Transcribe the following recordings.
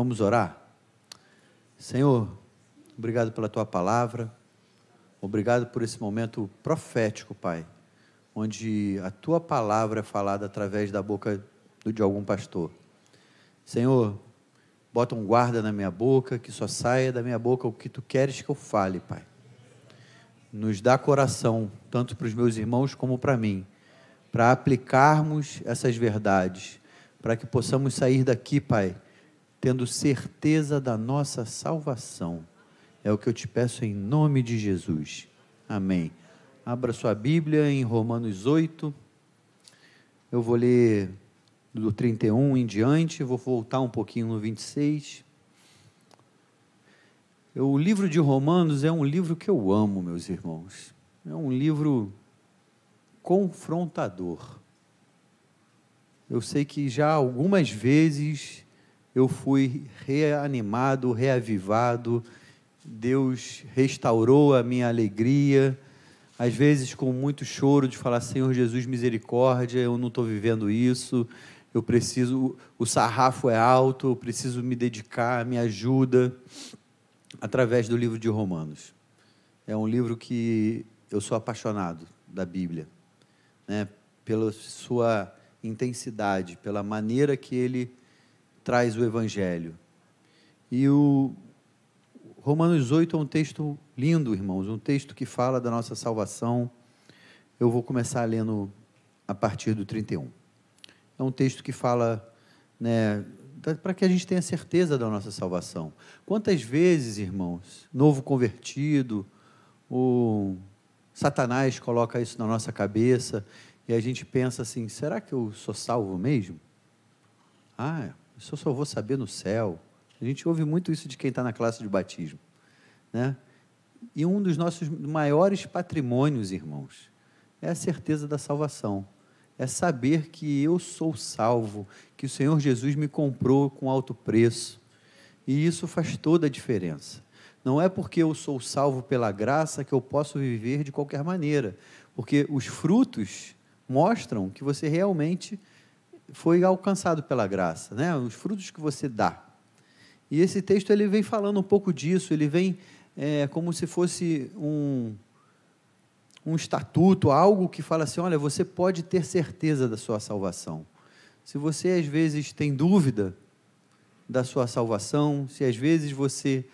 Vamos orar? Senhor, obrigado pela tua palavra, obrigado por esse momento profético, Pai, onde a tua palavra é falada através da boca de algum pastor. Senhor, bota um guarda na minha boca, que só saia da minha boca o que tu queres que eu fale, Pai. Nos dá coração, tanto para os meus irmãos como para mim, para aplicarmos essas verdades, para que possamos sair daqui, Pai tendo certeza da nossa salvação. É o que eu te peço em nome de Jesus. Amém. Abra sua Bíblia em Romanos 8. Eu vou ler do 31 em diante, vou voltar um pouquinho no 26. O livro de Romanos é um livro que eu amo, meus irmãos. É um livro confrontador. Eu sei que já algumas vezes eu fui reanimado, reavivado, Deus restaurou a minha alegria, às vezes com muito choro de falar, Senhor Jesus, misericórdia, eu não estou vivendo isso, eu preciso, o sarrafo é alto, eu preciso me dedicar, me ajuda, através do livro de Romanos. É um livro que eu sou apaixonado da Bíblia, né? pela sua intensidade, pela maneira que ele traz o Evangelho. E o Romanos 8 é um texto lindo, irmãos, um texto que fala da nossa salvação. Eu vou começar lendo a partir do 31. É um texto que fala, né, para que a gente tenha certeza da nossa salvação. Quantas vezes, irmãos, novo convertido, o Satanás coloca isso na nossa cabeça e a gente pensa assim: será que eu sou salvo mesmo? Ah, isso eu só vou saber no céu. A gente ouve muito isso de quem está na classe de batismo. Né? E um dos nossos maiores patrimônios, irmãos, é a certeza da salvação. É saber que eu sou salvo, que o Senhor Jesus me comprou com alto preço. E isso faz toda a diferença. Não é porque eu sou salvo pela graça que eu posso viver de qualquer maneira, porque os frutos mostram que você realmente foi alcançado pela graça, né? Os frutos que você dá. E esse texto ele vem falando um pouco disso. Ele vem é, como se fosse um um estatuto, algo que fala assim: olha, você pode ter certeza da sua salvação. Se você às vezes tem dúvida da sua salvação, se às vezes você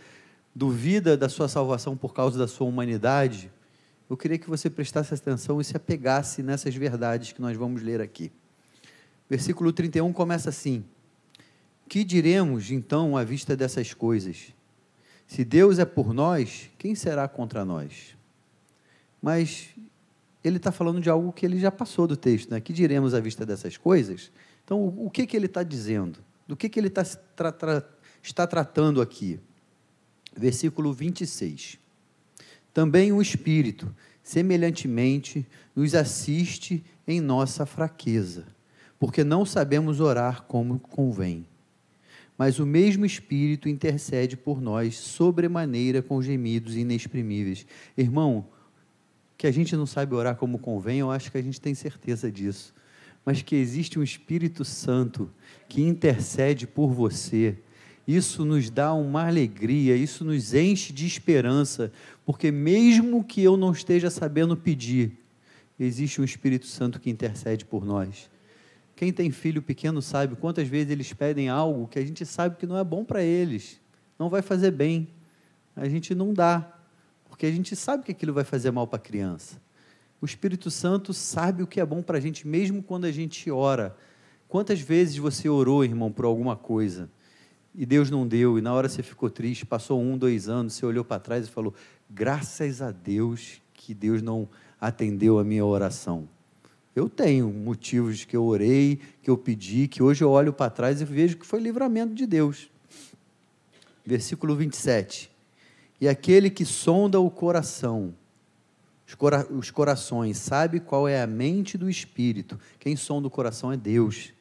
duvida da sua salvação por causa da sua humanidade, eu queria que você prestasse atenção e se apegasse nessas verdades que nós vamos ler aqui. Versículo 31 começa assim: Que diremos então à vista dessas coisas? Se Deus é por nós, quem será contra nós? Mas ele está falando de algo que ele já passou do texto, né? Que diremos à vista dessas coisas? Então, o, que, que ele está dizendo? Do que, que ele tá, tra, tra, está tratando aqui? Versículo 26. Também o Espírito, semelhantemente, nos assiste em nossa fraqueza porque não sabemos orar como convém. Mas o mesmo Espírito intercede por nós sobremaneira com gemidos inexprimíveis. Irmão, que a gente não sabe orar como convém, eu acho que a gente tem certeza disso. Mas que existe um Espírito Santo que intercede por você. Isso nos dá uma alegria, isso nos enche de esperança, porque mesmo que eu não esteja sabendo pedir, existe um Espírito Santo que intercede por nós. Quem tem filho pequeno sabe quantas vezes eles pedem algo que a gente sabe que não é bom para eles, não vai fazer bem. A gente não dá, porque a gente sabe que aquilo vai fazer mal para a criança. O Espírito Santo sabe o que é bom para a gente, mesmo quando a gente ora. Quantas vezes você orou, irmão, por alguma coisa e Deus não deu, e na hora você ficou triste, passou um, dois anos, você olhou para trás e falou: graças a Deus que Deus não atendeu a minha oração. Eu tenho motivos que eu orei, que eu pedi, que hoje eu olho para trás e vejo que foi livramento de Deus. Versículo 27. E aquele que sonda o coração, os, cora os corações, sabe qual é a mente do Espírito. Quem sonda o coração é Deus.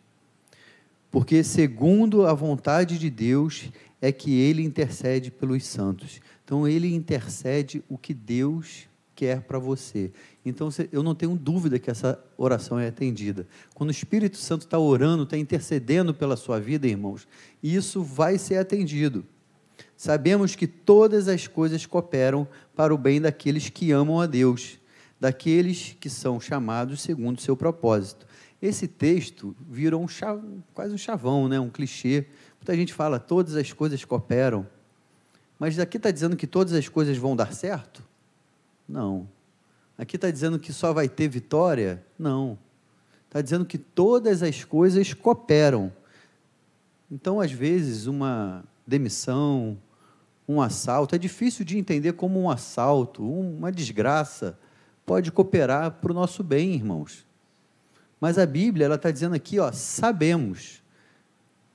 Porque, segundo a vontade de Deus, é que ele intercede pelos santos. Então, ele intercede o que Deus quer para você. Então, eu não tenho dúvida que essa oração é atendida. Quando o Espírito Santo está orando, está intercedendo pela sua vida, irmãos, isso vai ser atendido. Sabemos que todas as coisas cooperam para o bem daqueles que amam a Deus, daqueles que são chamados segundo o seu propósito. Esse texto virou um quase um chavão, né? um clichê. Muita gente fala, todas as coisas cooperam. Mas aqui está dizendo que todas as coisas vão dar certo? Não. Aqui está dizendo que só vai ter vitória? Não. Está dizendo que todas as coisas cooperam. Então, às vezes, uma demissão, um assalto, é difícil de entender como um assalto, uma desgraça, pode cooperar para o nosso bem, irmãos. Mas a Bíblia, ela está dizendo aqui, ó, sabemos.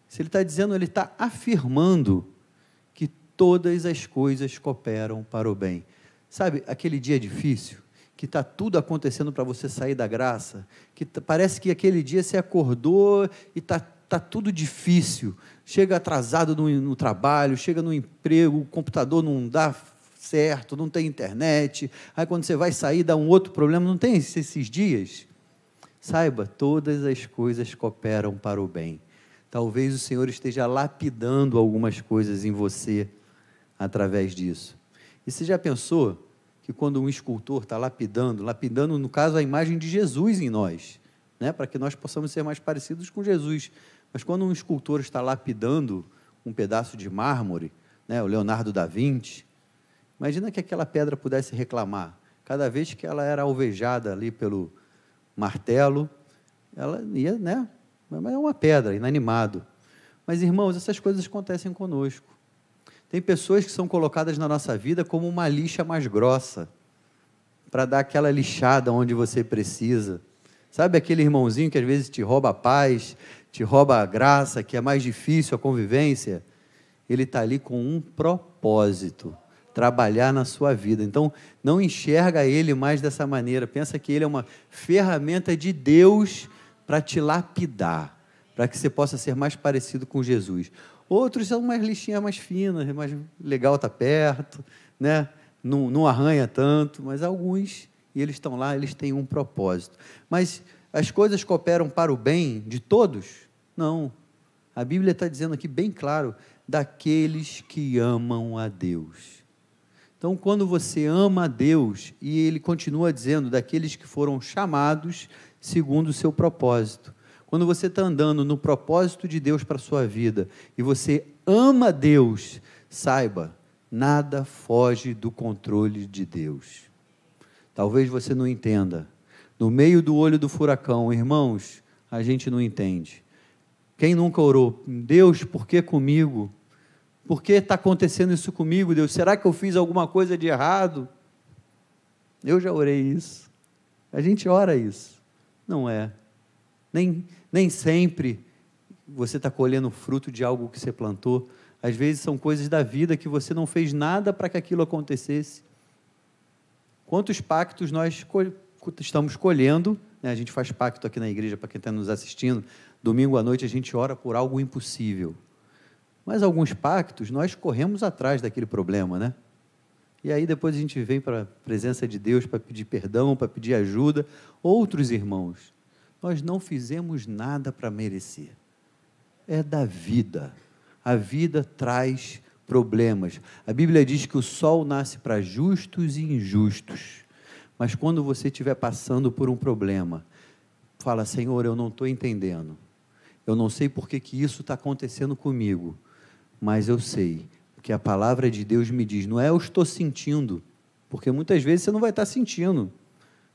Se ele está dizendo, ele está afirmando que todas as coisas cooperam para o bem. Sabe, aquele dia difícil, que está tudo acontecendo para você sair da graça, que parece que aquele dia você acordou e está tá tudo difícil, chega atrasado no, no trabalho, chega no emprego, o computador não dá certo, não tem internet, aí quando você vai sair dá um outro problema, não tem esses dias? Saiba, todas as coisas cooperam para o bem. Talvez o Senhor esteja lapidando algumas coisas em você através disso. E você já pensou que quando um escultor está lapidando, lapidando, no caso, a imagem de Jesus em nós, né, para que nós possamos ser mais parecidos com Jesus. Mas quando um escultor está lapidando um pedaço de mármore, né, o Leonardo da Vinci, imagina que aquela pedra pudesse reclamar. Cada vez que ela era alvejada ali pelo martelo, ela ia, né? Mas é uma pedra, inanimado. Mas, irmãos, essas coisas acontecem conosco. Tem pessoas que são colocadas na nossa vida como uma lixa mais grossa, para dar aquela lixada onde você precisa. Sabe aquele irmãozinho que às vezes te rouba a paz, te rouba a graça, que é mais difícil a convivência? Ele está ali com um propósito trabalhar na sua vida. Então, não enxerga ele mais dessa maneira. Pensa que ele é uma ferramenta de Deus para te lapidar, para que você possa ser mais parecido com Jesus. Outros são umas lixinhas mais finas, mais legal tá perto, né? não, não arranha tanto, mas alguns, e eles estão lá, eles têm um propósito. Mas as coisas cooperam para o bem de todos? Não. A Bíblia está dizendo aqui bem claro, daqueles que amam a Deus. Então, quando você ama a Deus, e ele continua dizendo, daqueles que foram chamados segundo o seu propósito. Quando você está andando no propósito de Deus para a sua vida e você ama Deus, saiba, nada foge do controle de Deus. Talvez você não entenda. No meio do olho do furacão, irmãos, a gente não entende. Quem nunca orou? Deus, por que comigo? Por que está acontecendo isso comigo, Deus? Será que eu fiz alguma coisa de errado? Eu já orei isso. A gente ora isso. Não é. Nem, nem sempre você está colhendo fruto de algo que você plantou. Às vezes são coisas da vida que você não fez nada para que aquilo acontecesse. Quantos pactos nós estamos colhendo? Né? A gente faz pacto aqui na igreja, para quem está nos assistindo. Domingo à noite a gente ora por algo impossível. Mas alguns pactos nós corremos atrás daquele problema, né? E aí depois a gente vem para a presença de Deus para pedir perdão, para pedir ajuda. Outros irmãos nós não fizemos nada para merecer. É da vida. A vida traz problemas. A Bíblia diz que o sol nasce para justos e injustos. Mas quando você estiver passando por um problema, fala: Senhor, eu não estou entendendo. Eu não sei por que, que isso está acontecendo comigo. Mas eu sei, porque a palavra de Deus me diz: não é eu estou sentindo, porque muitas vezes você não vai estar sentindo,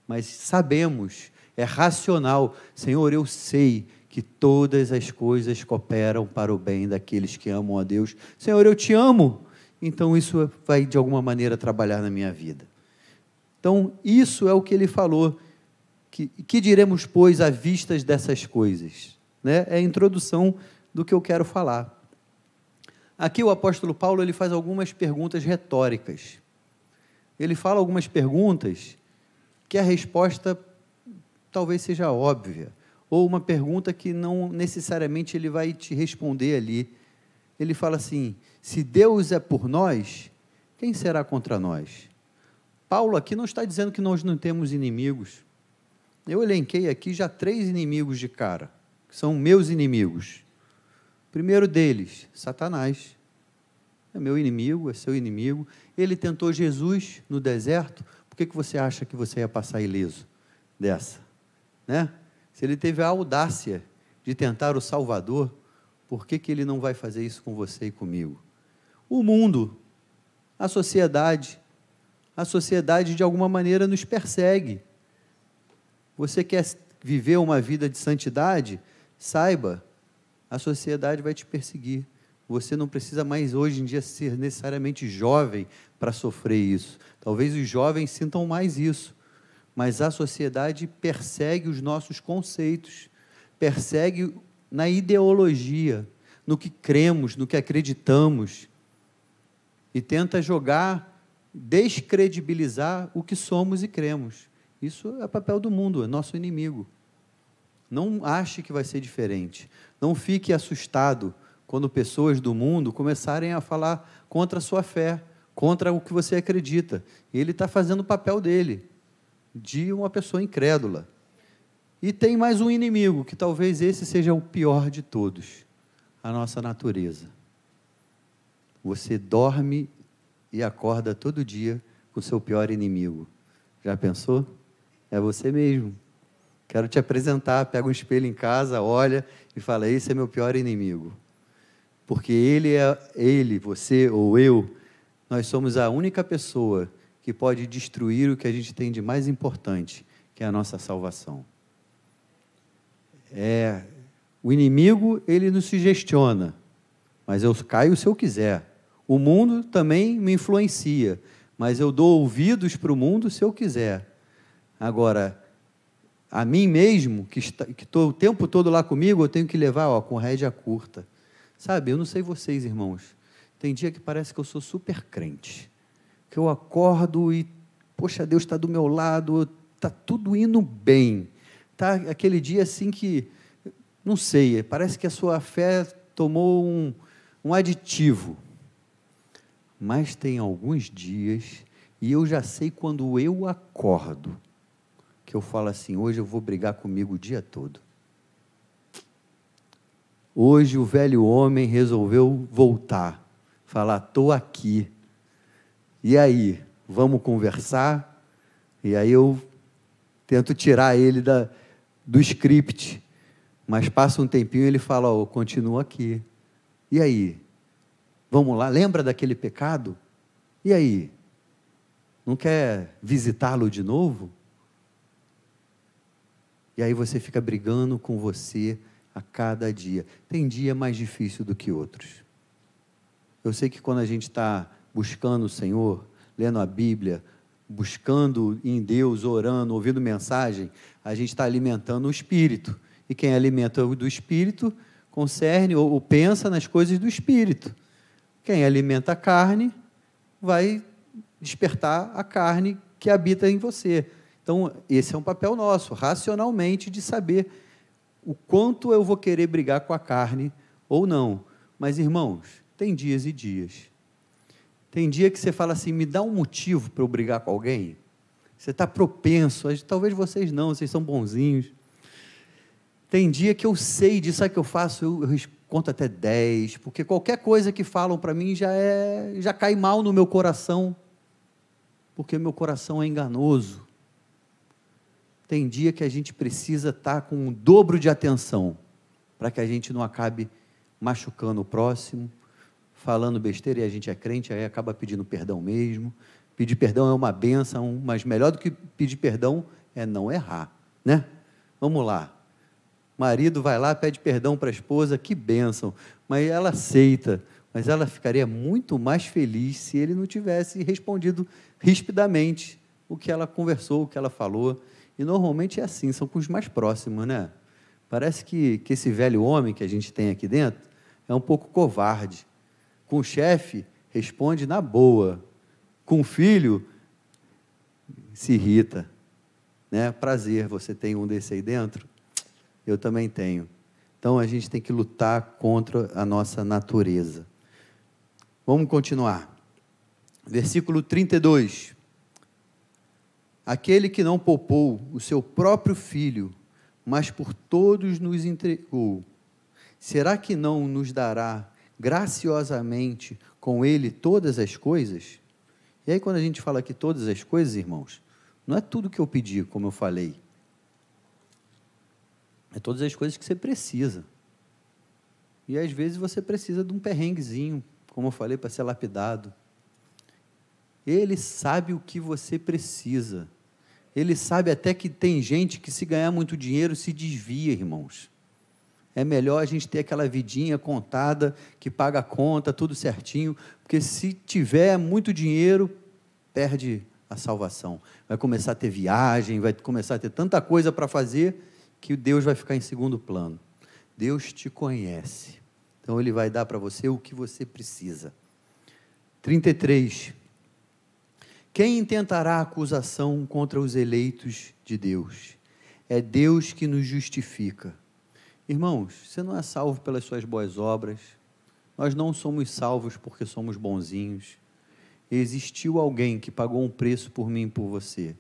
mas sabemos é racional. Senhor, eu sei que todas as coisas cooperam para o bem daqueles que amam a Deus. Senhor, eu te amo. Então isso vai de alguma maneira trabalhar na minha vida. Então, isso é o que ele falou. Que, que diremos, pois, à vistas dessas coisas? Né? É a introdução do que eu quero falar. Aqui o apóstolo Paulo ele faz algumas perguntas retóricas. Ele fala algumas perguntas que a resposta talvez seja óbvia, ou uma pergunta que não necessariamente ele vai te responder ali. Ele fala assim: se Deus é por nós, quem será contra nós? Paulo aqui não está dizendo que nós não temos inimigos. Eu elenquei aqui já três inimigos de cara, que são meus inimigos. O primeiro deles, Satanás. É meu inimigo, é seu inimigo. Ele tentou Jesus no deserto. Por que, que você acha que você ia passar ileso dessa? Né? Se ele teve a audácia de tentar o Salvador, por que, que ele não vai fazer isso com você e comigo? O mundo, a sociedade, a sociedade de alguma maneira nos persegue. Você quer viver uma vida de santidade? Saiba, a sociedade vai te perseguir. Você não precisa mais hoje em dia ser necessariamente jovem para sofrer isso. Talvez os jovens sintam mais isso, mas a sociedade persegue os nossos conceitos, persegue na ideologia, no que cremos, no que acreditamos, e tenta jogar, descredibilizar o que somos e cremos. Isso é papel do mundo, é nosso inimigo. Não ache que vai ser diferente. Não fique assustado quando pessoas do mundo começarem a falar contra a sua fé, contra o que você acredita. Ele está fazendo o papel dele, de uma pessoa incrédula. E tem mais um inimigo, que talvez esse seja o pior de todos: a nossa natureza. Você dorme e acorda todo dia com o seu pior inimigo. Já pensou? É você mesmo. Quero te apresentar, pega um espelho em casa, olha e fala: esse é meu pior inimigo. Porque ele é ele, você ou eu, nós somos a única pessoa que pode destruir o que a gente tem de mais importante, que é a nossa salvação. É, o inimigo, ele nos sugestiona, mas eu caio se eu quiser. O mundo também me influencia, mas eu dou ouvidos para o mundo se eu quiser. Agora, a mim mesmo, que estou o tempo todo lá comigo, eu tenho que levar ó, com rédea curta. Sabe, eu não sei vocês, irmãos. Tem dia que parece que eu sou super crente. Que eu acordo e, poxa, Deus está do meu lado, está tudo indo bem. Tá aquele dia assim que, não sei, parece que a sua fé tomou um, um aditivo. Mas tem alguns dias, e eu já sei quando eu acordo, que eu falo assim: hoje eu vou brigar comigo o dia todo. Hoje o velho homem resolveu voltar, falar: estou aqui. E aí, vamos conversar? E aí eu tento tirar ele da, do script, mas passa um tempinho e ele fala: oh, continua aqui. E aí? Vamos lá, lembra daquele pecado? E aí? Não quer visitá-lo de novo? E aí você fica brigando com você a cada dia. Tem dia mais difícil do que outros. Eu sei que quando a gente está buscando o Senhor, lendo a Bíblia, buscando em Deus, orando, ouvindo mensagem, a gente está alimentando o Espírito. E quem alimenta o do Espírito concerne ou, ou pensa nas coisas do Espírito. Quem alimenta a carne vai despertar a carne que habita em você. Então, esse é um papel nosso, racionalmente, de saber o quanto eu vou querer brigar com a carne ou não. Mas, irmãos, tem dias e dias. Tem dia que você fala assim: me dá um motivo para eu brigar com alguém. Você está propenso, talvez vocês não, vocês são bonzinhos. Tem dia que eu sei disso, sabe o que eu faço? Eu, eu conto até 10, porque qualquer coisa que falam para mim já, é, já cai mal no meu coração, porque meu coração é enganoso. Tem dia que a gente precisa estar com um dobro de atenção para que a gente não acabe machucando o próximo, falando besteira e a gente é crente, aí acaba pedindo perdão mesmo. Pedir perdão é uma benção, mas melhor do que pedir perdão é não errar, né? Vamos lá. Marido vai lá, pede perdão para a esposa, que bênção, mas ela aceita. Mas ela ficaria muito mais feliz se ele não tivesse respondido rispidamente o que ela conversou, o que ela falou. E normalmente é assim, são com os mais próximos, né? Parece que, que esse velho homem que a gente tem aqui dentro é um pouco covarde. Com o chefe, responde na boa. Com o filho, se irrita. Né? Prazer, você tem um desse aí dentro? Eu também tenho. Então a gente tem que lutar contra a nossa natureza. Vamos continuar. Versículo 32. Aquele que não poupou o seu próprio filho, mas por todos nos entregou, será que não nos dará graciosamente com ele todas as coisas? E aí, quando a gente fala aqui todas as coisas, irmãos, não é tudo que eu pedi, como eu falei. É todas as coisas que você precisa. E às vezes você precisa de um perrenguezinho, como eu falei, para ser lapidado. Ele sabe o que você precisa. Ele sabe até que tem gente que, se ganhar muito dinheiro, se desvia, irmãos. É melhor a gente ter aquela vidinha contada, que paga a conta, tudo certinho, porque se tiver muito dinheiro, perde a salvação. Vai começar a ter viagem, vai começar a ter tanta coisa para fazer, que Deus vai ficar em segundo plano. Deus te conhece. Então Ele vai dar para você o que você precisa. 33. Quem intentará acusação contra os eleitos de Deus? É Deus que nos justifica. Irmãos, você não é salvo pelas suas boas obras, nós não somos salvos porque somos bonzinhos. Existiu alguém que pagou um preço por mim e por você.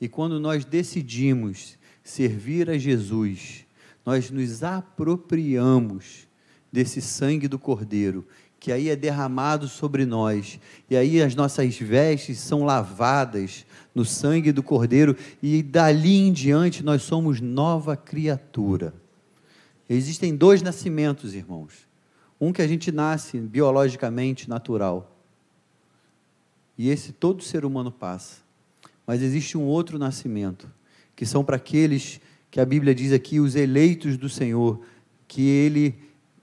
E quando nós decidimos servir a Jesus, nós nos apropriamos desse sangue do Cordeiro que aí é derramado sobre nós, e aí as nossas vestes são lavadas no sangue do Cordeiro, e dali em diante nós somos nova criatura. Existem dois nascimentos, irmãos. Um que a gente nasce biologicamente natural, e esse todo ser humano passa. Mas existe um outro nascimento, que são para aqueles que a Bíblia diz aqui, os eleitos do Senhor, que ele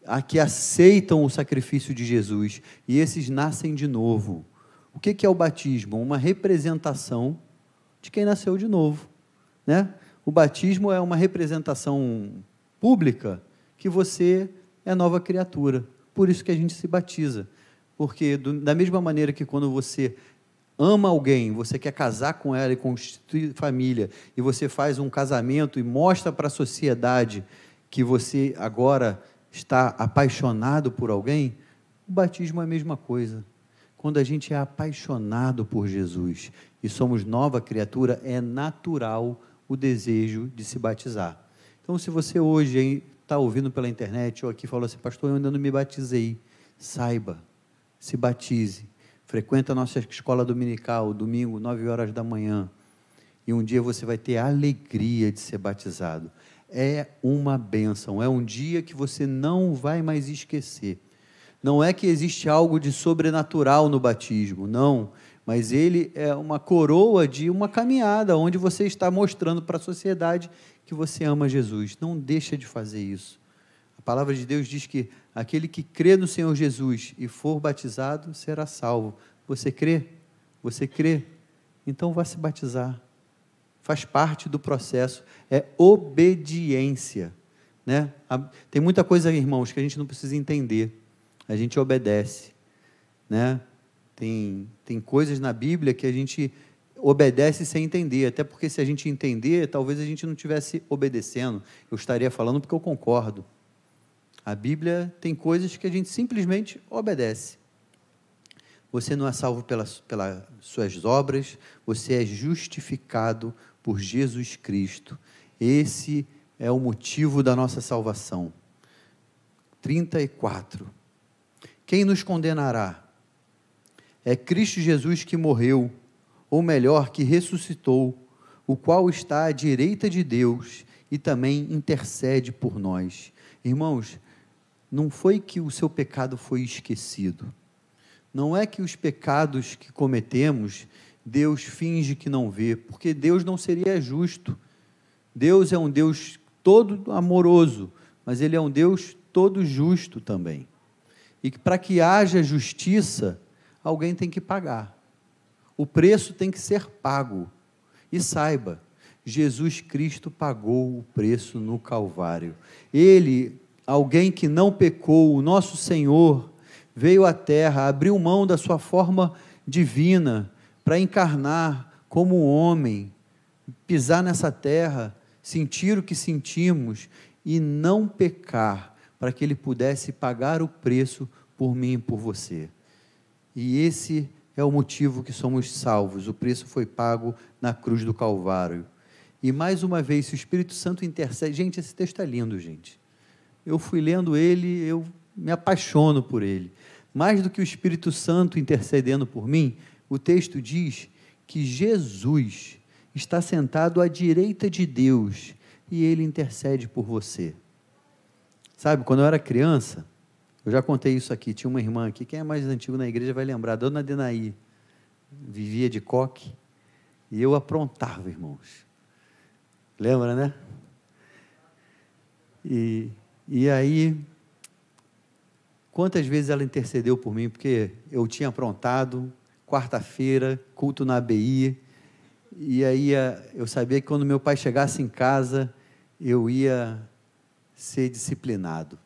a que aceitam o sacrifício de Jesus e esses nascem de novo. O que é o batismo? Uma representação de quem nasceu de novo. Né? O batismo é uma representação pública que você é nova criatura. Por isso que a gente se batiza. Porque, do, da mesma maneira que quando você ama alguém, você quer casar com ela e constituir família, e você faz um casamento e mostra para a sociedade que você agora está apaixonado por alguém, o batismo é a mesma coisa. Quando a gente é apaixonado por Jesus e somos nova criatura, é natural o desejo de se batizar. Então, se você hoje está ouvindo pela internet ou aqui falou assim, pastor, eu ainda não me batizei, saiba, se batize. Frequenta a nossa escola dominical, domingo, 9 horas da manhã. E um dia você vai ter a alegria de ser batizado é uma bênção, é um dia que você não vai mais esquecer. Não é que existe algo de sobrenatural no batismo, não, mas ele é uma coroa de uma caminhada onde você está mostrando para a sociedade que você ama Jesus. Não deixa de fazer isso. A palavra de Deus diz que aquele que crê no Senhor Jesus e for batizado será salvo. Você crê? Você crê? Então vá se batizar faz parte do processo, é obediência. Né? Tem muita coisa, irmãos, que a gente não precisa entender, a gente obedece. Né? Tem, tem coisas na Bíblia que a gente obedece sem entender, até porque se a gente entender, talvez a gente não estivesse obedecendo. Eu estaria falando porque eu concordo. A Bíblia tem coisas que a gente simplesmente obedece. Você não é salvo pelas, pelas suas obras, você é justificado por Jesus Cristo. Esse é o motivo da nossa salvação. 34. Quem nos condenará? É Cristo Jesus que morreu, ou melhor, que ressuscitou, o qual está à direita de Deus e também intercede por nós. Irmãos, não foi que o seu pecado foi esquecido. Não é que os pecados que cometemos Deus finge que não vê, porque Deus não seria justo. Deus é um Deus todo amoroso, mas Ele é um Deus todo justo também. E para que haja justiça, alguém tem que pagar. O preço tem que ser pago. E saiba, Jesus Cristo pagou o preço no Calvário. Ele, alguém que não pecou, o nosso Senhor, veio à terra, abriu mão da sua forma divina para encarnar como homem, pisar nessa terra, sentir o que sentimos e não pecar, para que ele pudesse pagar o preço por mim e por você. E esse é o motivo que somos salvos. O preço foi pago na cruz do Calvário. E mais uma vez, se o Espírito Santo intercede. Gente, esse texto é lindo, gente. Eu fui lendo ele, eu me apaixono por ele. Mais do que o Espírito Santo intercedendo por mim, o texto diz que Jesus está sentado à direita de Deus e ele intercede por você. Sabe, quando eu era criança, eu já contei isso aqui, tinha uma irmã aqui, quem é mais antigo na igreja vai lembrar, Dona Denaí, vivia de coque, e eu aprontava, irmãos. Lembra, né? E, e aí, quantas vezes ela intercedeu por mim, porque eu tinha aprontado, quarta-feira, culto na ABI, e aí eu sabia que quando meu pai chegasse em casa, eu ia ser disciplinado.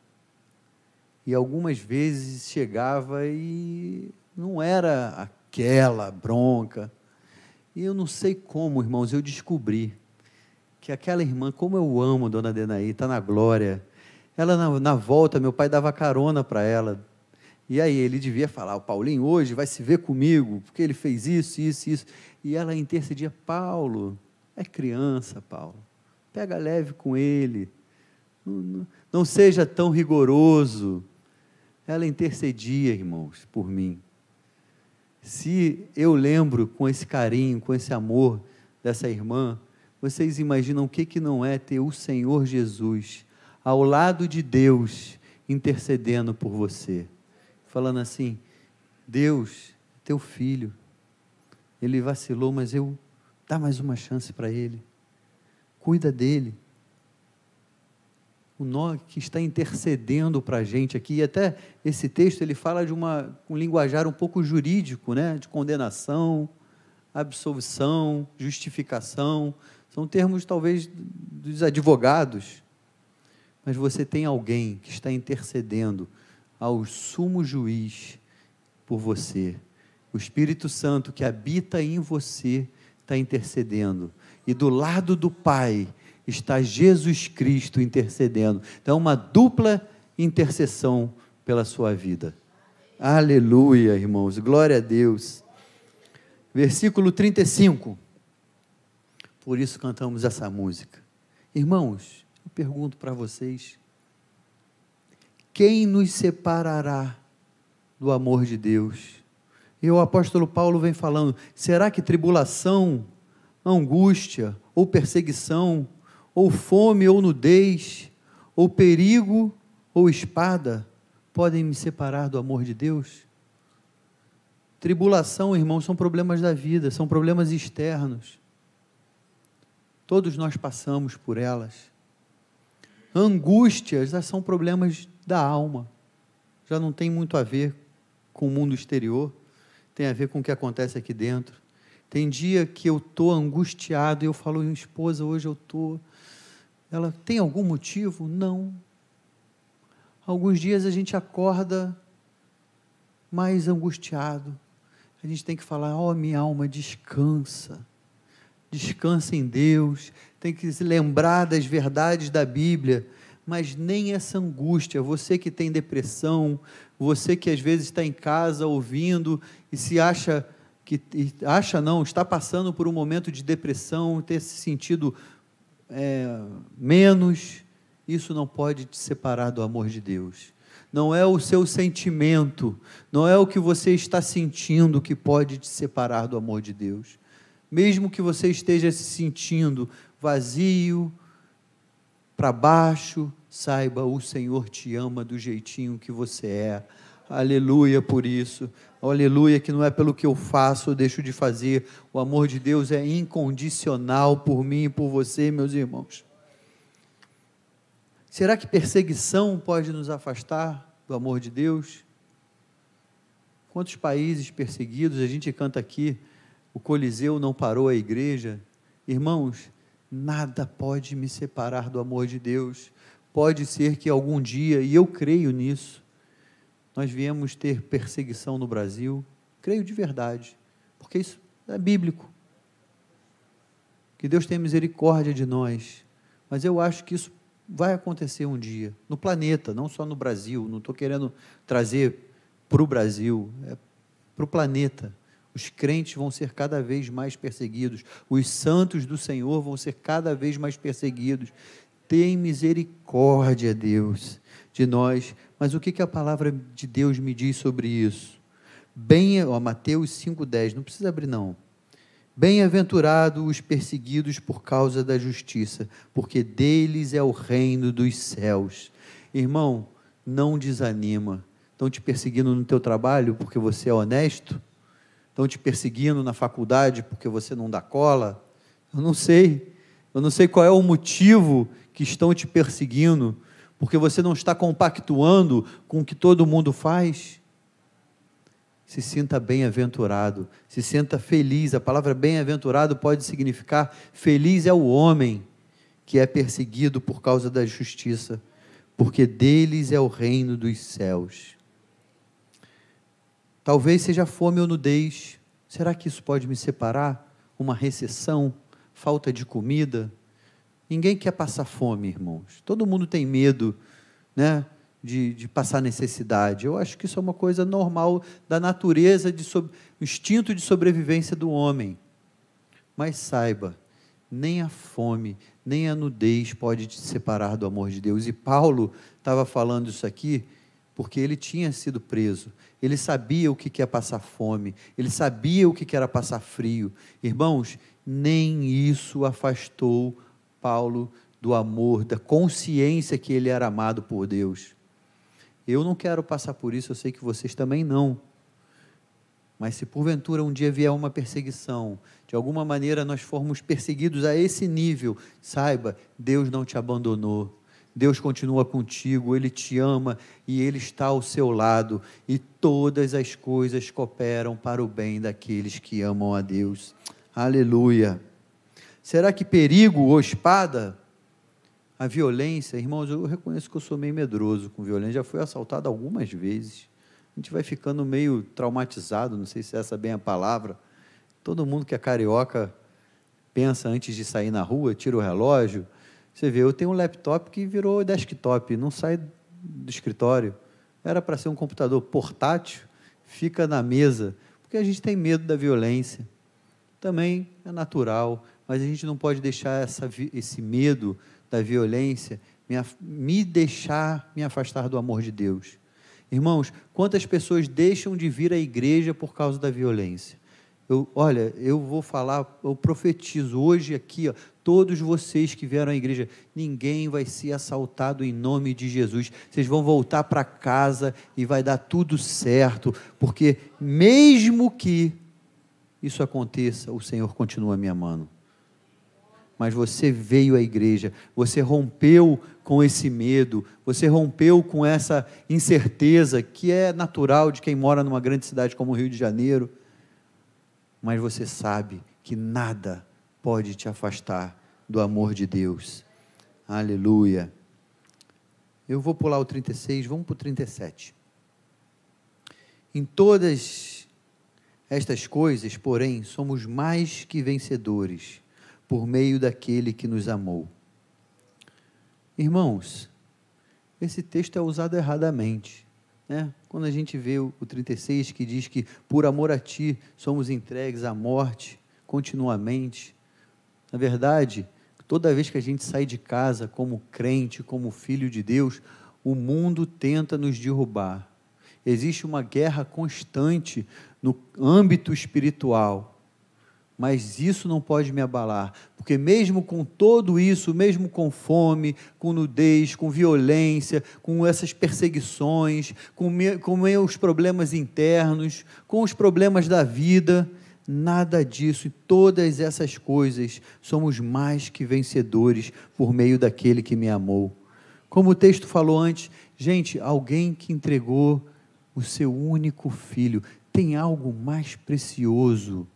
E algumas vezes chegava e não era aquela bronca. E eu não sei como, irmãos, eu descobri que aquela irmã, como eu amo Dona Denaí, está na glória. Ela, na, na, volta, meu pai dava carona para ela. E aí ele devia falar, o Paulinho hoje vai se ver comigo, porque ele fez isso, isso, isso. E ela intercedia, Paulo, é criança, Paulo. Pega leve com ele. Não, não, não seja tão rigoroso. Ela intercedia, irmãos, por mim. Se eu lembro com esse carinho, com esse amor dessa irmã, vocês imaginam o que, que não é ter o Senhor Jesus ao lado de Deus intercedendo por você, falando assim: Deus, teu filho, ele vacilou, mas eu dá mais uma chance para ele, cuida dele. O nó que está intercedendo para a gente aqui, e até esse texto ele fala de uma, um linguajar um pouco jurídico, né? de condenação, absolvição, justificação, são termos talvez dos advogados, mas você tem alguém que está intercedendo ao sumo juiz por você. O Espírito Santo que habita em você está intercedendo. E do lado do Pai está Jesus Cristo intercedendo. Então, uma dupla intercessão pela sua vida. Aleluia, irmãos. Glória a Deus. Versículo 35. Por isso cantamos essa música. Irmãos, eu pergunto para vocês: quem nos separará do amor de Deus? E o apóstolo Paulo vem falando: será que tribulação, angústia, ou perseguição, ou fome, ou nudez, ou perigo, ou espada podem me separar do amor de Deus? Tribulação, irmãos, são problemas da vida, são problemas externos. Todos nós passamos por elas. Angústias são problemas da alma. Já não tem muito a ver com o mundo exterior, tem a ver com o que acontece aqui dentro. Tem dia que eu estou angustiado e eu falo, esposa, hoje eu estou. Ela tem algum motivo? Não. Alguns dias a gente acorda mais angustiado. A gente tem que falar: ó, oh, minha alma, descansa descansa em Deus, tem que se lembrar das verdades da Bíblia, mas nem essa angústia, você que tem depressão, você que às vezes está em casa ouvindo e se acha que acha não, está passando por um momento de depressão, ter se sentido é, menos, isso não pode te separar do amor de Deus. Não é o seu sentimento, não é o que você está sentindo que pode te separar do amor de Deus mesmo que você esteja se sentindo vazio, para baixo, saiba, o Senhor te ama do jeitinho que você é. Aleluia por isso. Aleluia, que não é pelo que eu faço ou deixo de fazer. O amor de Deus é incondicional por mim e por você, meus irmãos. Será que perseguição pode nos afastar do amor de Deus? Quantos países perseguidos a gente canta aqui? o Coliseu não parou a igreja. Irmãos, nada pode me separar do amor de Deus. Pode ser que algum dia, e eu creio nisso, nós viemos ter perseguição no Brasil. Creio de verdade, porque isso é bíblico. Que Deus tenha misericórdia de nós. Mas eu acho que isso vai acontecer um dia, no planeta, não só no Brasil. Não estou querendo trazer para o Brasil, é para o planeta Os crentes vão ser cada vez mais perseguidos. Os santos do Senhor vão ser cada vez mais perseguidos. Tem misericórdia, Deus, de nós. Mas o que, que a palavra de Deus me diz sobre isso? Bem, ó, Mateus 5,10, não precisa abrir, não. Bem-aventurados os perseguidos por causa da justiça, porque deles é o reino dos céus. Irmão, não desanima. Estão te perseguindo no teu trabalho porque você é honesto? Estão te perseguindo na faculdade porque você não dá cola? Eu não sei. Eu não sei qual é o motivo que estão te perseguindo, porque você não está compactuando com o que todo mundo faz se sinta bem-aventurado, se sinta feliz. A palavra bem-aventurado pode significar feliz é o homem que é perseguido por causa da justiça, porque deles é o reino dos céus. Talvez seja fome ou nudez. Será que isso pode me separar? Uma recessão, falta de comida? Ninguém quer passar fome, irmãos. Todo mundo tem medo, né? de, de, passar necessidade. Eu acho que isso é uma coisa normal da natureza, de instinto de sobrevivência do homem. Mas saiba, nem a fome, nem a nudez pode te separar do amor de Deus. E Paulo estava falando isso aqui porque ele tinha sido preso. Ele sabia o que é passar fome, ele sabia o que era passar frio. Irmãos, nem isso afastou Paulo do amor, da consciência que ele era amado por Deus. Eu não quero passar por isso, eu sei que vocês também não. Mas se porventura um dia vier uma perseguição, de alguma maneira nós formos perseguidos a esse nível, saiba, Deus não te abandonou. Deus continua contigo, Ele te ama e Ele está ao seu lado, e todas as coisas cooperam para o bem daqueles que amam a Deus. Aleluia. Será que perigo ou espada a violência, irmãos, eu reconheço que eu sou meio medroso com violência, já fui assaltado algumas vezes. A gente vai ficando meio traumatizado, não sei se essa é bem a palavra. Todo mundo que é carioca pensa antes de sair na rua, tira o relógio. Você vê, eu tenho um laptop que virou desktop, não sai do escritório. Era para ser um computador portátil, fica na mesa, porque a gente tem medo da violência. Também é natural, mas a gente não pode deixar essa, esse medo da violência, me, me deixar me afastar do amor de Deus. Irmãos, quantas pessoas deixam de vir à igreja por causa da violência? Eu, olha, eu vou falar, eu profetizo hoje aqui, ó, todos vocês que vieram à igreja, ninguém vai ser assaltado em nome de Jesus. Vocês vão voltar para casa e vai dar tudo certo, porque mesmo que isso aconteça, o Senhor continua me amando mas você veio à igreja, você rompeu com esse medo, você rompeu com essa incerteza que é natural de quem mora numa grande cidade como o Rio de Janeiro, mas você sabe que nada pode te afastar do amor de Deus. Aleluia. Eu vou pular o 36, vamos para o 37. Em todas estas coisas, porém, somos mais que vencedores por meio daquele que nos amou. Irmãos, esse texto é usado erradamente. Né? Quando a gente vê o 36 que diz que por amor a ti somos entregues à morte continuamente. Na verdade, toda vez que a gente sai de casa como crente, como filho de Deus, o mundo tenta nos derrubar. Existe uma guerra constante no âmbito espiritual mas isso não pode me abalar, porque mesmo com todo isso, mesmo com fome, com nudez, com violência, com essas perseguições, com, com meus problemas internos, com os problemas da vida, nada disso e todas essas coisas somos mais que vencedores por meio daquele que me amou. Como o texto falou antes, gente, alguém que entregou o seu único filho, tem algo mais precioso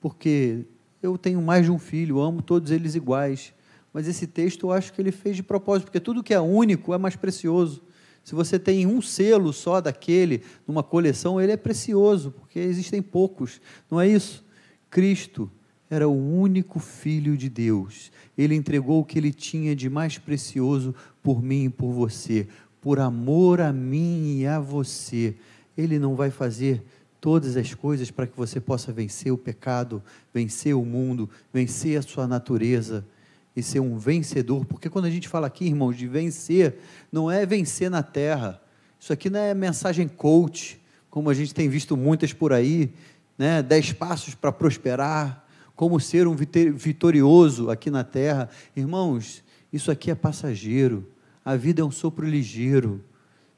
porque eu tenho mais de um filho, amo todos eles iguais. Mas esse texto eu acho que ele fez de propósito, porque tudo que é único é mais precioso. Se você tem um selo só daquele numa coleção, ele é precioso, porque existem poucos, não é isso? Cristo era o único filho de Deus. Ele entregou o que ele tinha de mais precioso por mim e por você, por amor a mim e a você. Ele não vai fazer todas as coisas para que você possa vencer o pecado, vencer o mundo, vencer a sua natureza e ser um vencedor. Porque quando a gente fala aqui, irmãos, de vencer, não é vencer na terra. Isso aqui não é mensagem coach, como a gente tem visto muitas por aí, né? Dez passos para prosperar, como ser um vitorioso aqui na terra. Irmãos, isso aqui é passageiro. A vida é um sopro ligeiro.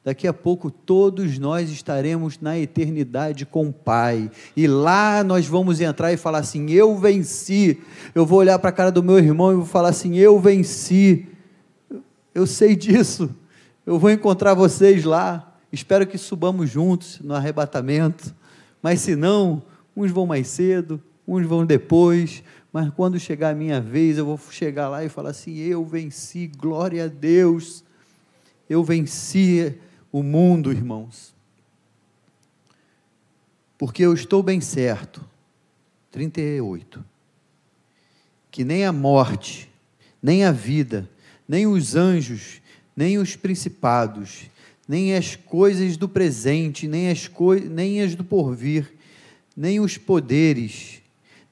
Daqui a pouco todos nós estaremos na eternidade com o Pai. E lá nós vamos entrar e falar assim: Eu venci. Eu vou olhar para a cara do meu irmão e vou falar assim: Eu venci. Eu sei disso. Eu vou encontrar vocês lá. Espero que subamos juntos no arrebatamento. Mas se não, uns vão mais cedo, uns vão depois. Mas quando chegar a minha vez, eu vou chegar lá e falar assim: Eu venci, glória a Deus. Eu venci o mundo, irmãos. Porque eu estou bem certo, 38, que nem a morte, nem a vida, nem os anjos, nem os principados, nem as coisas do presente, nem as, nem as do porvir, nem os poderes,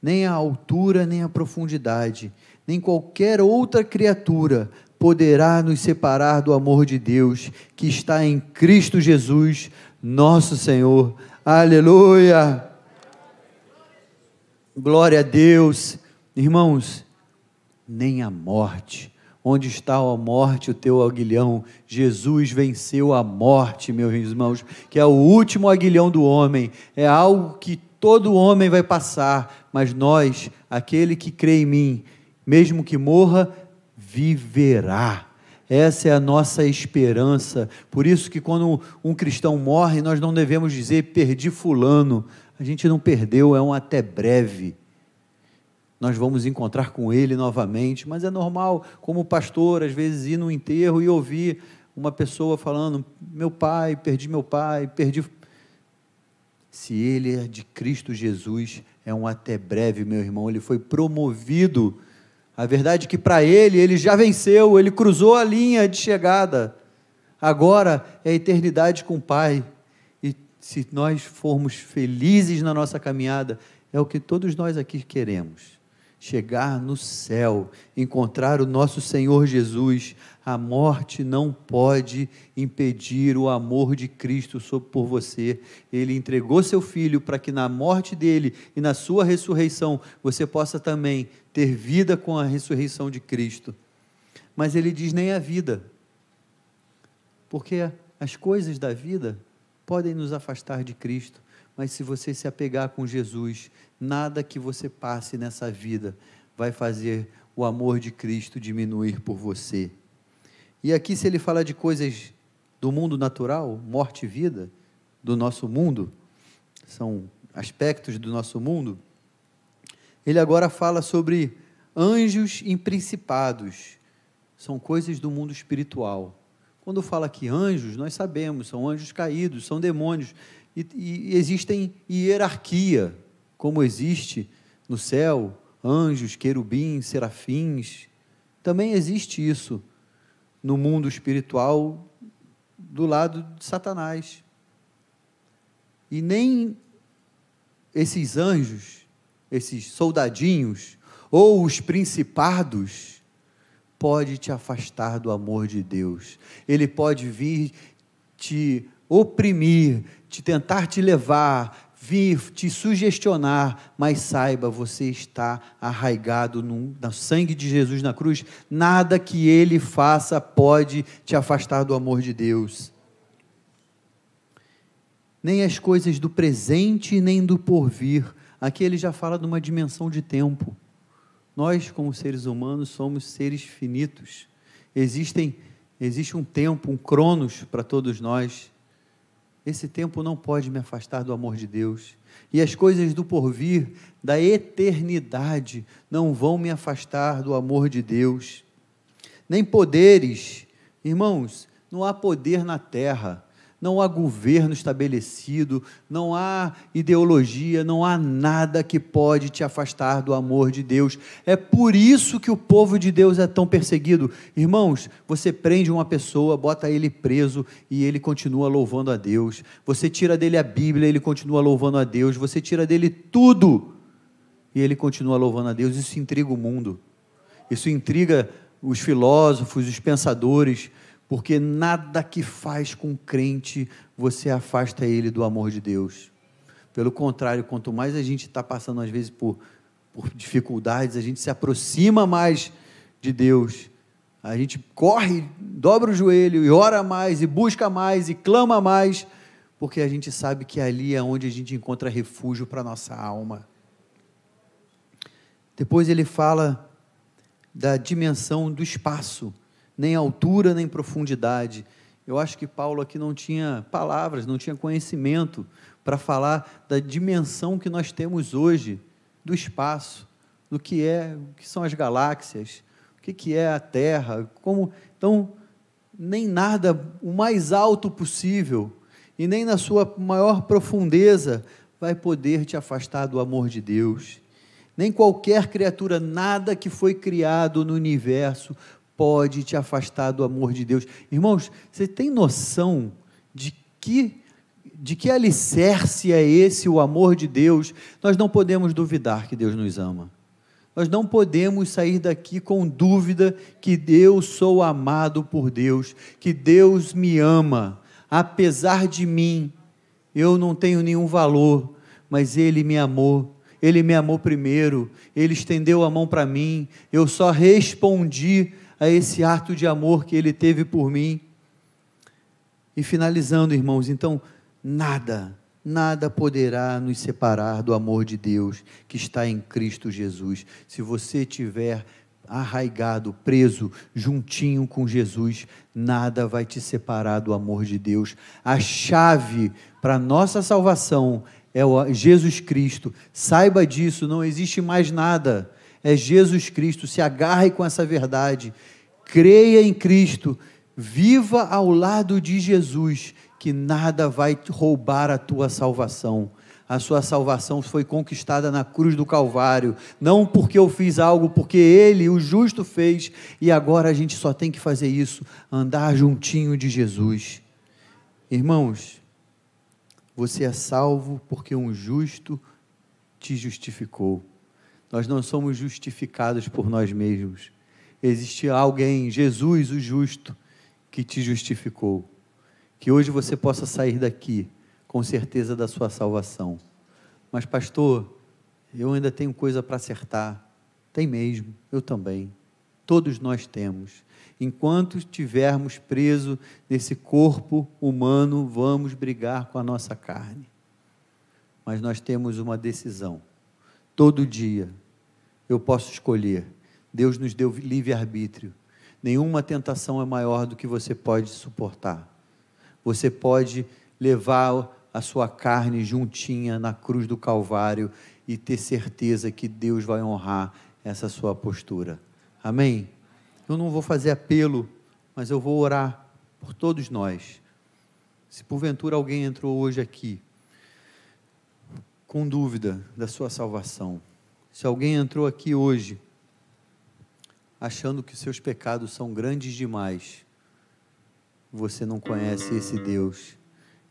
nem a altura, nem a profundidade, nem qualquer outra criatura poderá nos separar do amor de Deus que está em Cristo Jesus, nosso Senhor. Aleluia! Glória a Deus. Irmãos, nem a morte. Onde está a morte, o teu aguilhão? Jesus venceu a morte, meus irmãos, que é o último aguilhão do homem. É algo que todo homem vai passar, mas nós, aquele que crê em mim, mesmo que morra, viverá. Essa é a nossa esperança. Por isso que quando um cristão morre, nós não devemos dizer perdi fulano. A gente não perdeu, é um até breve. Nós vamos encontrar com ele novamente, mas é normal, como pastor, às vezes ir no enterro e ouvir uma pessoa falando: "Meu pai, perdi meu pai, perdi se ele é de Cristo Jesus, é um até breve, meu irmão, ele foi promovido a verdade é que para ele, ele já venceu, ele cruzou a linha de chegada. Agora é a eternidade com o Pai. E se nós formos felizes na nossa caminhada, é o que todos nós aqui queremos. Chegar no céu, encontrar o nosso Senhor Jesus, a morte não pode impedir o amor de Cristo por você. Ele entregou seu filho para que na morte dele e na sua ressurreição você possa também ter vida com a ressurreição de Cristo. Mas ele diz nem a vida. Porque as coisas da vida podem nos afastar de Cristo, mas se você se apegar com Jesus, nada que você passe nessa vida vai fazer o amor de Cristo diminuir por você. E aqui, se ele fala de coisas do mundo natural, morte e vida, do nosso mundo, são aspectos do nosso mundo, ele agora fala sobre anjos e principados, são coisas do mundo espiritual. Quando fala que anjos, nós sabemos, são anjos caídos, são demônios, e, e existem hierarquia, como existe no céu, anjos, querubins, serafins, também existe isso no mundo espiritual do lado de Satanás. E nem esses anjos, esses soldadinhos, ou os principados, pode te afastar do amor de Deus. Ele pode vir te oprimir, te tentar te levar, vir te sugestionar, mas saiba, você está arraigado no, no, sangue de Jesus na cruz. Nada que ele faça pode te afastar do amor de Deus. Nem as coisas do presente, nem do porvir. Aqui ele já fala de uma dimensão de tempo. Nós, como seres humanos, somos seres finitos. Existem, existe um tempo, um cronos para todos nós esse tempo não pode me afastar do amor de Deus. E as coisas do porvir, da eternidade, não vão me afastar do amor de Deus. Nem poderes. Irmãos, não há poder na terra. Não há governo estabelecido, não há ideologia, não há nada que pode te afastar do amor de Deus. É por isso que o povo de Deus é tão perseguido. Irmãos, você prende uma pessoa, bota ele preso e ele continua louvando a Deus. Você tira dele a Bíblia, ele continua louvando a Deus. Você tira dele tudo e ele continua louvando a Deus. Isso intriga o mundo. Isso intriga os filósofos, os pensadores, porque nada que faz com crente você afasta ele do amor de Deus. Pelo contrário, quanto mais a gente está passando, às vezes, por, por dificuldades, a gente se aproxima mais de Deus. A gente corre, dobra o joelho e ora mais, e busca mais, e clama mais, porque a gente sabe que ali é onde a gente encontra refúgio para a nossa alma. Depois ele fala da dimensão do espaço nem altura, nem profundidade. Eu acho que Paulo aqui não tinha palavras, não tinha conhecimento para falar da dimensão que nós temos hoje do espaço, do que é, o que são as galáxias, o que, é a Terra, como então nem nada o mais alto possível e nem na sua maior profundeza vai poder te afastar do amor de Deus. Nem qualquer criatura, nada que foi criado no universo pode te afastar do amor de Deus. Irmãos, você tem noção de que de que alicerce é esse o amor de Deus? Nós não podemos duvidar que Deus nos ama. Nós não podemos sair daqui com dúvida que eu sou amado por Deus, que Deus me ama, apesar de mim. Eu não tenho nenhum valor, mas Ele me amou. Ele me amou primeiro, Ele estendeu a mão para mim, eu só respondi a esse ato de amor que ele teve por mim. E finalizando, irmãos, então, nada, nada poderá nos separar do amor de Deus que está em Cristo Jesus. Se você tiver arraigado, preso, juntinho com Jesus, nada vai te separar do amor de Deus. A chave para nossa salvação é Jesus Cristo. Saiba disso, não existe mais nada é Jesus Cristo. Se agarre com essa verdade. Creia em Cristo. Viva ao lado de Jesus, que nada vai roubar a tua salvação. A sua salvação foi conquistada na cruz do Calvário, não porque eu fiz algo, porque Ele, o justo, fez, e agora a gente só tem que fazer isso, andar juntinho de Jesus. Irmãos, você é salvo porque um justo te justificou. Nós não somos justificados por nós mesmos. Existe alguém, Jesus o justo, que te justificou. Que hoje você possa sair daqui com certeza da sua salvação. Mas, pastor, eu ainda tenho coisa para acertar. Tem mesmo, eu também. Todos nós temos. Enquanto estivermos presos nesse corpo humano, vamos brigar com a nossa carne. Mas nós temos uma decisão Todo dia eu posso escolher. Deus nos deu livre-arbítrio. Nenhuma tentação é maior do que você pode suportar. Você pode levar a sua carne juntinha na cruz do Calvário e ter certeza que Deus vai honrar essa sua postura. Amém? Eu não vou fazer apelo, mas eu vou orar por todos nós. Se porventura alguém entrou hoje aqui com dúvida da sua salvação. Se alguém entrou aqui hoje achando que seus pecados são grandes demais, você não conhece esse Deus.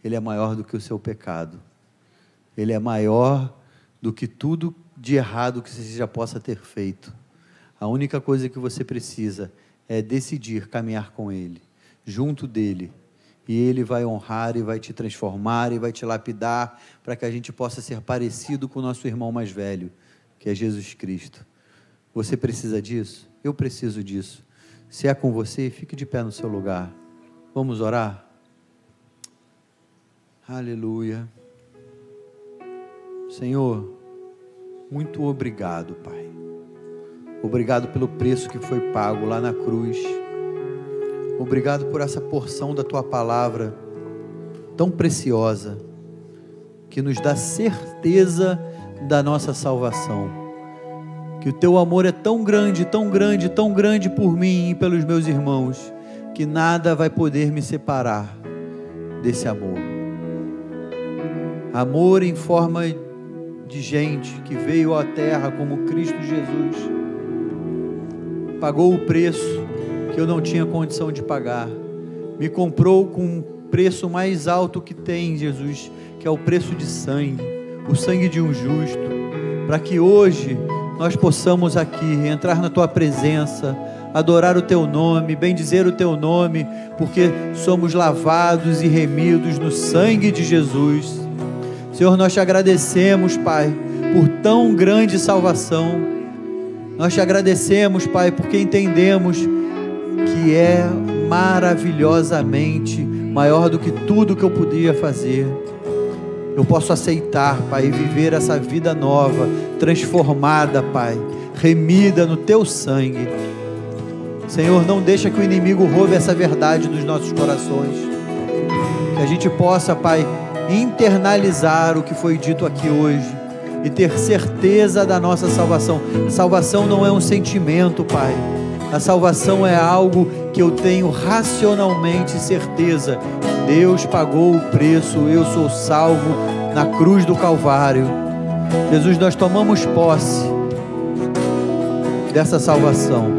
Ele é maior do que o seu pecado. Ele é maior do que tudo de errado que você já possa ter feito. A única coisa que você precisa é decidir caminhar com Ele, junto dele e Ele vai honrar e vai te transformar e vai te lapidar para que a gente possa ser parecido com o nosso irmão mais velho, que é Jesus Cristo. Você precisa disso? Eu preciso disso. Se é com você, fique de pé no seu lugar. Vamos orar? Aleluia. Senhor, muito obrigado, Pai. Obrigado pelo preço que foi pago lá na cruz Obrigado por essa porção da tua palavra tão preciosa, que nos dá certeza da nossa salvação. Que o teu amor é tão grande, tão grande, tão grande por mim e pelos meus irmãos, que nada vai poder me separar desse amor. Amor em forma de gente que veio à terra como Cristo Jesus, pagou o preço que eu não tinha condição de pagar, me comprou com o preço mais alto que tem, Jesus, que é o preço de sangue, o sangue de um justo, para que hoje nós possamos aqui entrar na tua presença, adorar o teu nome, bendizer o teu nome, porque somos lavados e remidos no sangue de Jesus. Senhor, nós te agradecemos, Pai, por tão grande salvação. Nós te agradecemos, Pai, porque entendemos é maravilhosamente maior do que tudo que eu podia fazer. Eu posso aceitar, Pai, viver essa vida nova, transformada, Pai, remida no teu sangue. Senhor, não deixa que o inimigo roube essa verdade dos nossos corações. Que a gente possa, Pai, internalizar o que foi dito aqui hoje e ter certeza da nossa salvação. salvação não é um sentimento, Pai. A salvação é algo que eu tenho racionalmente certeza. Deus pagou o preço, eu sou salvo na cruz do Calvário. Jesus, nós tomamos posse dessa salvação.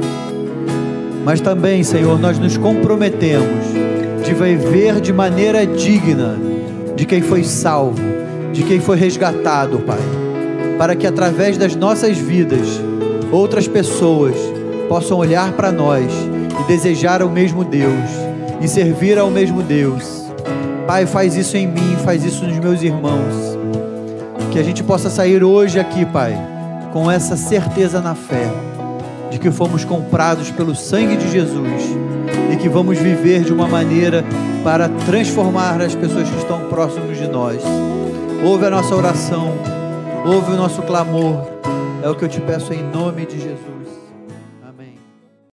Mas também, Senhor, nós nos comprometemos de viver de maneira digna de quem foi salvo, de quem foi resgatado, Pai, para que através das nossas vidas outras pessoas possam olhar para nós e desejar o mesmo Deus e servir ao mesmo Deus. Pai, faz isso em mim, faz isso nos meus irmãos. Que a gente possa sair hoje aqui, Pai, com essa certeza na fé de que fomos comprados pelo sangue de Jesus e que vamos viver de uma maneira para transformar as pessoas que estão próximos de nós. Ouve a nossa oração, ouve o nosso clamor, é o que eu te peço em nome de Jesus.